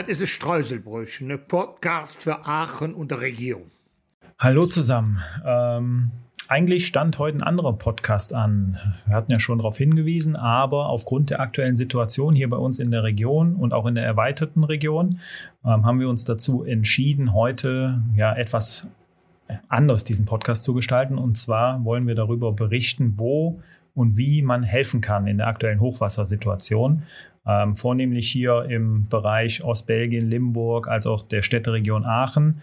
Das ist ein Streuselbrötchen, ein Podcast für Aachen und der Region. Hallo zusammen. Ähm, eigentlich stand heute ein anderer Podcast an. Wir hatten ja schon darauf hingewiesen, aber aufgrund der aktuellen Situation hier bei uns in der Region und auch in der erweiterten Region ähm, haben wir uns dazu entschieden, heute ja etwas anders diesen Podcast zu gestalten. Und zwar wollen wir darüber berichten, wo und wie man helfen kann in der aktuellen Hochwassersituation ähm, vornehmlich hier im Bereich Ostbelgien, Limburg, als auch der Städteregion Aachen,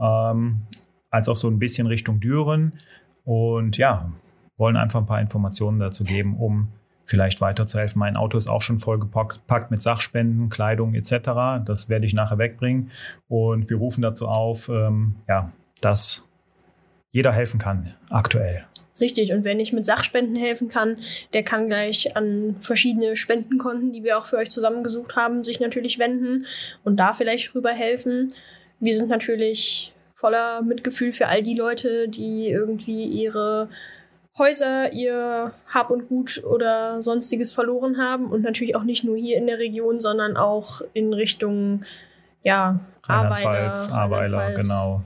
ähm, als auch so ein bisschen Richtung Düren. Und ja, wollen einfach ein paar Informationen dazu geben, um vielleicht weiterzuhelfen. Mein Auto ist auch schon vollgepackt mit Sachspenden, Kleidung etc. Das werde ich nachher wegbringen. Und wir rufen dazu auf, ähm, ja, dass jeder helfen kann aktuell. Richtig, und wer nicht mit Sachspenden helfen kann, der kann gleich an verschiedene Spendenkonten, die wir auch für euch zusammengesucht haben, sich natürlich wenden und da vielleicht rüber helfen. Wir sind natürlich voller Mitgefühl für all die Leute, die irgendwie ihre Häuser, ihr Hab und Gut oder sonstiges verloren haben und natürlich auch nicht nur hier in der Region, sondern auch in Richtung ja, Rheinland-Pfalz, Aweiler, genau.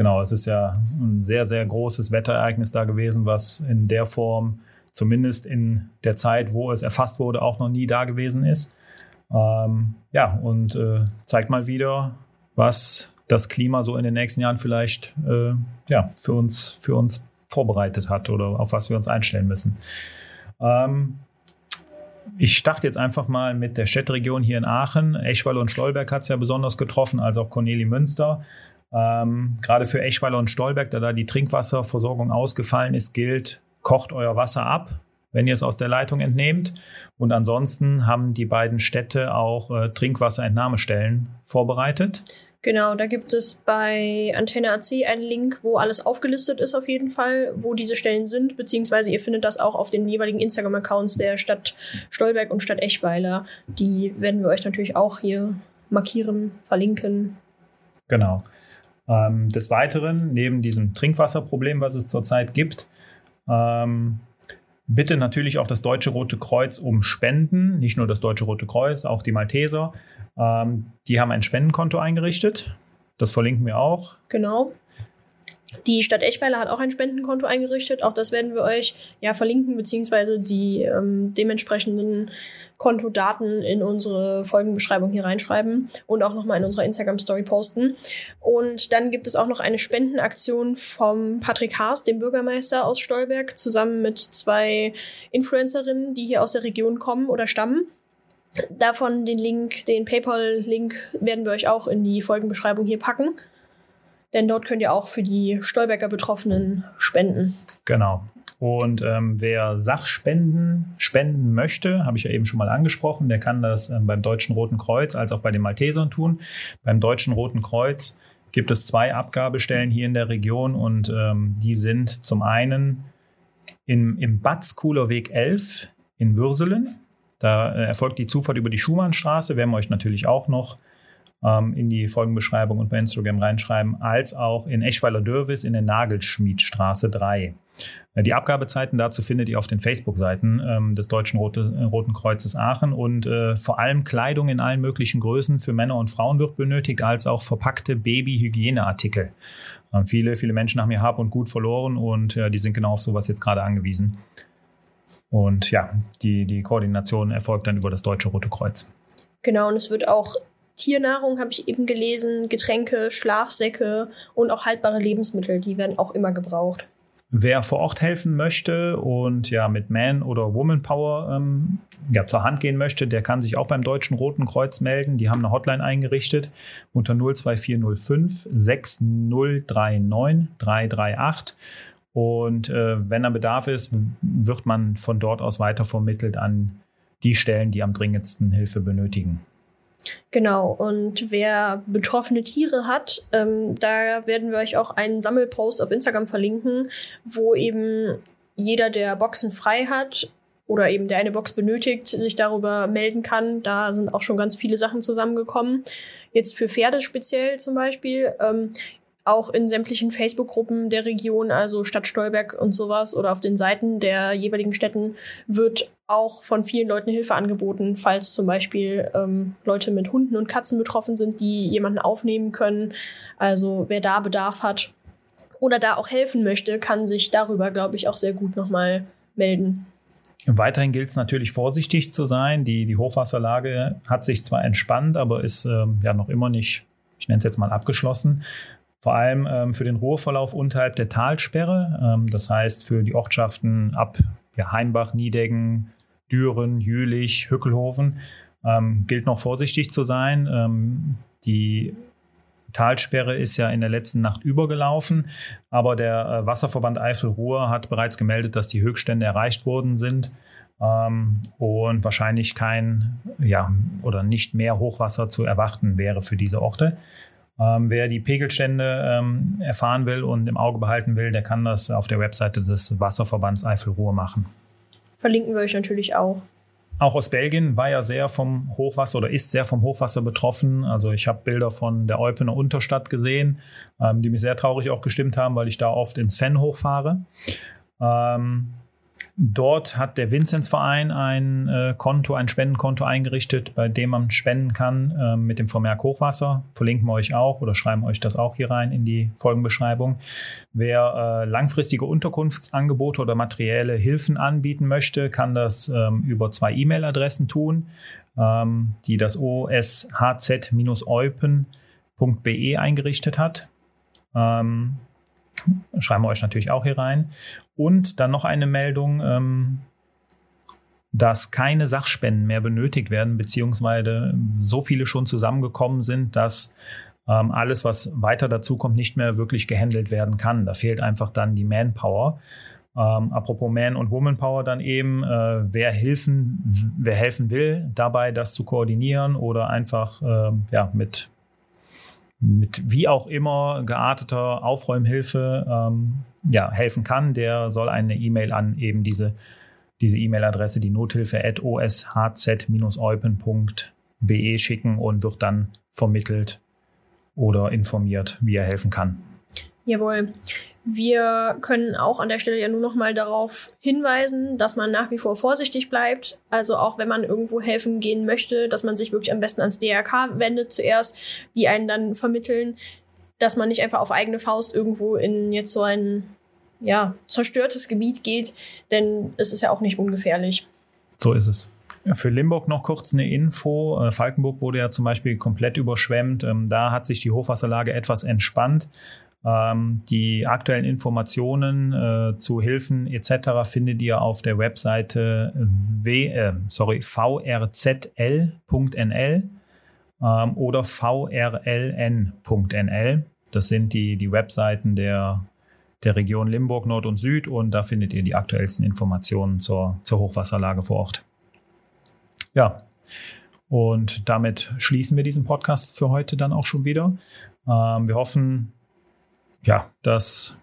Genau, es ist ja ein sehr, sehr großes Wetterereignis da gewesen, was in der Form zumindest in der Zeit, wo es erfasst wurde, auch noch nie da gewesen ist. Ähm, ja, und äh, zeigt mal wieder, was das Klima so in den nächsten Jahren vielleicht äh, ja, für, uns, für uns vorbereitet hat oder auf was wir uns einstellen müssen. Ähm, ich starte jetzt einfach mal mit der Städteregion hier in Aachen. Eschweiler und Stolberg hat es ja besonders getroffen, als auch Corneli Münster. Ähm, gerade für Eschweiler und Stolberg, da da die Trinkwasserversorgung ausgefallen ist, gilt, kocht euer Wasser ab, wenn ihr es aus der Leitung entnehmt. Und ansonsten haben die beiden Städte auch äh, Trinkwasserentnahmestellen vorbereitet. Genau, da gibt es bei Antenne AC einen Link, wo alles aufgelistet ist auf jeden Fall, wo diese Stellen sind, beziehungsweise ihr findet das auch auf den jeweiligen Instagram-Accounts der Stadt Stolberg und Stadt Eschweiler. Die werden wir euch natürlich auch hier markieren, verlinken. Genau. Ähm, des Weiteren, neben diesem Trinkwasserproblem, was es zurzeit gibt, ähm, bitte natürlich auch das Deutsche Rote Kreuz um Spenden. Nicht nur das Deutsche Rote Kreuz, auch die Malteser. Ähm, die haben ein Spendenkonto eingerichtet. Das verlinken wir auch. Genau. Die Stadt Eschweiler hat auch ein Spendenkonto eingerichtet. Auch das werden wir euch ja verlinken, beziehungsweise die ähm, dementsprechenden Kontodaten in unsere Folgenbeschreibung hier reinschreiben und auch nochmal in unserer Instagram-Story posten. Und dann gibt es auch noch eine Spendenaktion vom Patrick Haas, dem Bürgermeister aus Stolberg, zusammen mit zwei Influencerinnen, die hier aus der Region kommen oder stammen. Davon den Link, den PayPal-Link werden wir euch auch in die Folgenbeschreibung hier packen. Denn dort könnt ihr auch für die Stolberger Betroffenen spenden. Genau. Und ähm, wer Sachspenden spenden möchte, habe ich ja eben schon mal angesprochen, der kann das ähm, beim Deutschen Roten Kreuz als auch bei den Maltesern tun. Beim Deutschen Roten Kreuz gibt es zwei Abgabestellen hier in der Region und ähm, die sind zum einen in, im Batzkuhler Weg 11 in Würselen. Da äh, erfolgt die Zufahrt über die Schumannstraße, werden wir euch natürlich auch noch ähm, in die Folgenbeschreibung und bei Instagram reinschreiben, als auch in Eschweiler-Dürwis in der Nagelschmiedstraße 3. Äh, die Abgabezeiten dazu findet ihr auf den Facebook-Seiten ähm, des Deutschen Rote, äh, Roten Kreuzes Aachen und äh, vor allem Kleidung in allen möglichen Größen für Männer und Frauen wird benötigt, als auch verpackte Baby-Hygieneartikel. Ähm, viele, viele Menschen haben ihr Hab und Gut verloren und äh, die sind genau auf sowas jetzt gerade angewiesen. Und ja, die, die Koordination erfolgt dann über das Deutsche Rote Kreuz. Genau, und es wird auch Tiernahrung, habe ich eben gelesen, Getränke, Schlafsäcke und auch haltbare Lebensmittel, die werden auch immer gebraucht. Wer vor Ort helfen möchte und ja mit Man- oder Woman Power ähm, ja, zur Hand gehen möchte, der kann sich auch beim Deutschen Roten Kreuz melden. Die haben eine Hotline eingerichtet unter 02405 6039 338. Und äh, wenn da Bedarf ist, wird man von dort aus weiter vermittelt an die Stellen, die am dringendsten Hilfe benötigen. Genau, und wer betroffene Tiere hat, ähm, da werden wir euch auch einen Sammelpost auf Instagram verlinken, wo eben jeder, der Boxen frei hat oder eben der eine Box benötigt, sich darüber melden kann. Da sind auch schon ganz viele Sachen zusammengekommen. Jetzt für Pferde speziell zum Beispiel. Ähm, auch in sämtlichen Facebook-Gruppen der Region, also Stadt Stolberg und sowas, oder auf den Seiten der jeweiligen Städten wird auch von vielen Leuten Hilfe angeboten, falls zum Beispiel ähm, Leute mit Hunden und Katzen betroffen sind, die jemanden aufnehmen können. Also wer da Bedarf hat oder da auch helfen möchte, kann sich darüber, glaube ich, auch sehr gut nochmal melden. Weiterhin gilt es natürlich vorsichtig zu sein. Die, die Hochwasserlage hat sich zwar entspannt, aber ist ähm, ja noch immer nicht, ich nenne es jetzt mal abgeschlossen vor allem ähm, für den Ruhrverlauf unterhalb der Talsperre. Ähm, das heißt für die Ortschaften ab ja, Heimbach, Niedeggen, Düren, Jülich, Hückelhofen ähm, gilt noch vorsichtig zu sein. Ähm, die Talsperre ist ja in der letzten Nacht übergelaufen, aber der äh, Wasserverband Eifel-Ruhr hat bereits gemeldet, dass die Höchststände erreicht worden sind ähm, und wahrscheinlich kein ja, oder nicht mehr Hochwasser zu erwarten wäre für diese Orte. Ähm, wer die Pegelstände ähm, erfahren will und im Auge behalten will, der kann das auf der Webseite des Wasserverbands Eifelruhr machen. Verlinken wir euch natürlich auch. Auch aus Belgien war ja sehr vom Hochwasser oder ist sehr vom Hochwasser betroffen. Also ich habe Bilder von der Eupener Unterstadt gesehen, ähm, die mich sehr traurig auch gestimmt haben, weil ich da oft ins Fenn hochfahre. Ähm, Dort hat der Vinzenzverein ein äh, Konto, ein Spendenkonto eingerichtet, bei dem man spenden kann äh, mit dem Vermerk Hochwasser. Verlinken wir euch auch oder schreiben euch das auch hier rein in die Folgenbeschreibung. Wer äh, langfristige Unterkunftsangebote oder materielle Hilfen anbieten möchte, kann das ähm, über zwei E-Mail-Adressen tun, ähm, die das oshz-eupen.be eingerichtet hat. Ähm, schreiben wir euch natürlich auch hier rein. Und dann noch eine Meldung, ähm, dass keine Sachspenden mehr benötigt werden, beziehungsweise so viele schon zusammengekommen sind, dass ähm, alles, was weiter dazu kommt, nicht mehr wirklich gehandelt werden kann. Da fehlt einfach dann die Manpower. Ähm, apropos Man- und Womanpower dann eben, äh, wer, helfen, wer helfen will, dabei das zu koordinieren oder einfach äh, ja, mit, mit wie auch immer gearteter Aufräumhilfe ähm, ja, helfen kann, der soll eine E-Mail an eben diese diese E-Mail-Adresse, die Nothilfe at oshz-eupen.be schicken und wird dann vermittelt oder informiert, wie er helfen kann. Jawohl. Wir können auch an der Stelle ja nur noch mal darauf hinweisen, dass man nach wie vor vorsichtig bleibt. Also auch wenn man irgendwo helfen gehen möchte, dass man sich wirklich am besten ans DRK wendet zuerst, die einen dann vermitteln dass man nicht einfach auf eigene Faust irgendwo in jetzt so ein ja, zerstörtes Gebiet geht, denn es ist ja auch nicht ungefährlich. So ist es. Für Limburg noch kurz eine Info. Äh, Falkenburg wurde ja zum Beispiel komplett überschwemmt. Ähm, da hat sich die Hochwasserlage etwas entspannt. Ähm, die aktuellen Informationen äh, zu Hilfen etc. findet ihr auf der Webseite w, äh, sorry, vrzl.nl ähm, oder vrln.nl. Das sind die, die Webseiten der, der Region Limburg Nord und Süd und da findet ihr die aktuellsten Informationen zur, zur Hochwasserlage vor Ort. Ja, und damit schließen wir diesen Podcast für heute dann auch schon wieder. Ähm, wir hoffen, ja, dass,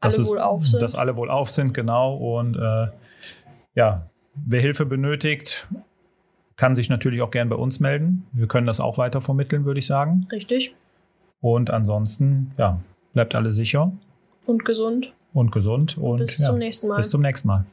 dass, alle es, wohl auf sind. dass alle wohl auf sind, genau. Und äh, ja, wer Hilfe benötigt, kann sich natürlich auch gern bei uns melden. Wir können das auch weiter vermitteln, würde ich sagen. Richtig. Und ansonsten, ja, bleibt alle sicher. Und gesund. Und gesund. Und bis ja, zum nächsten Mal. Bis zum nächsten Mal.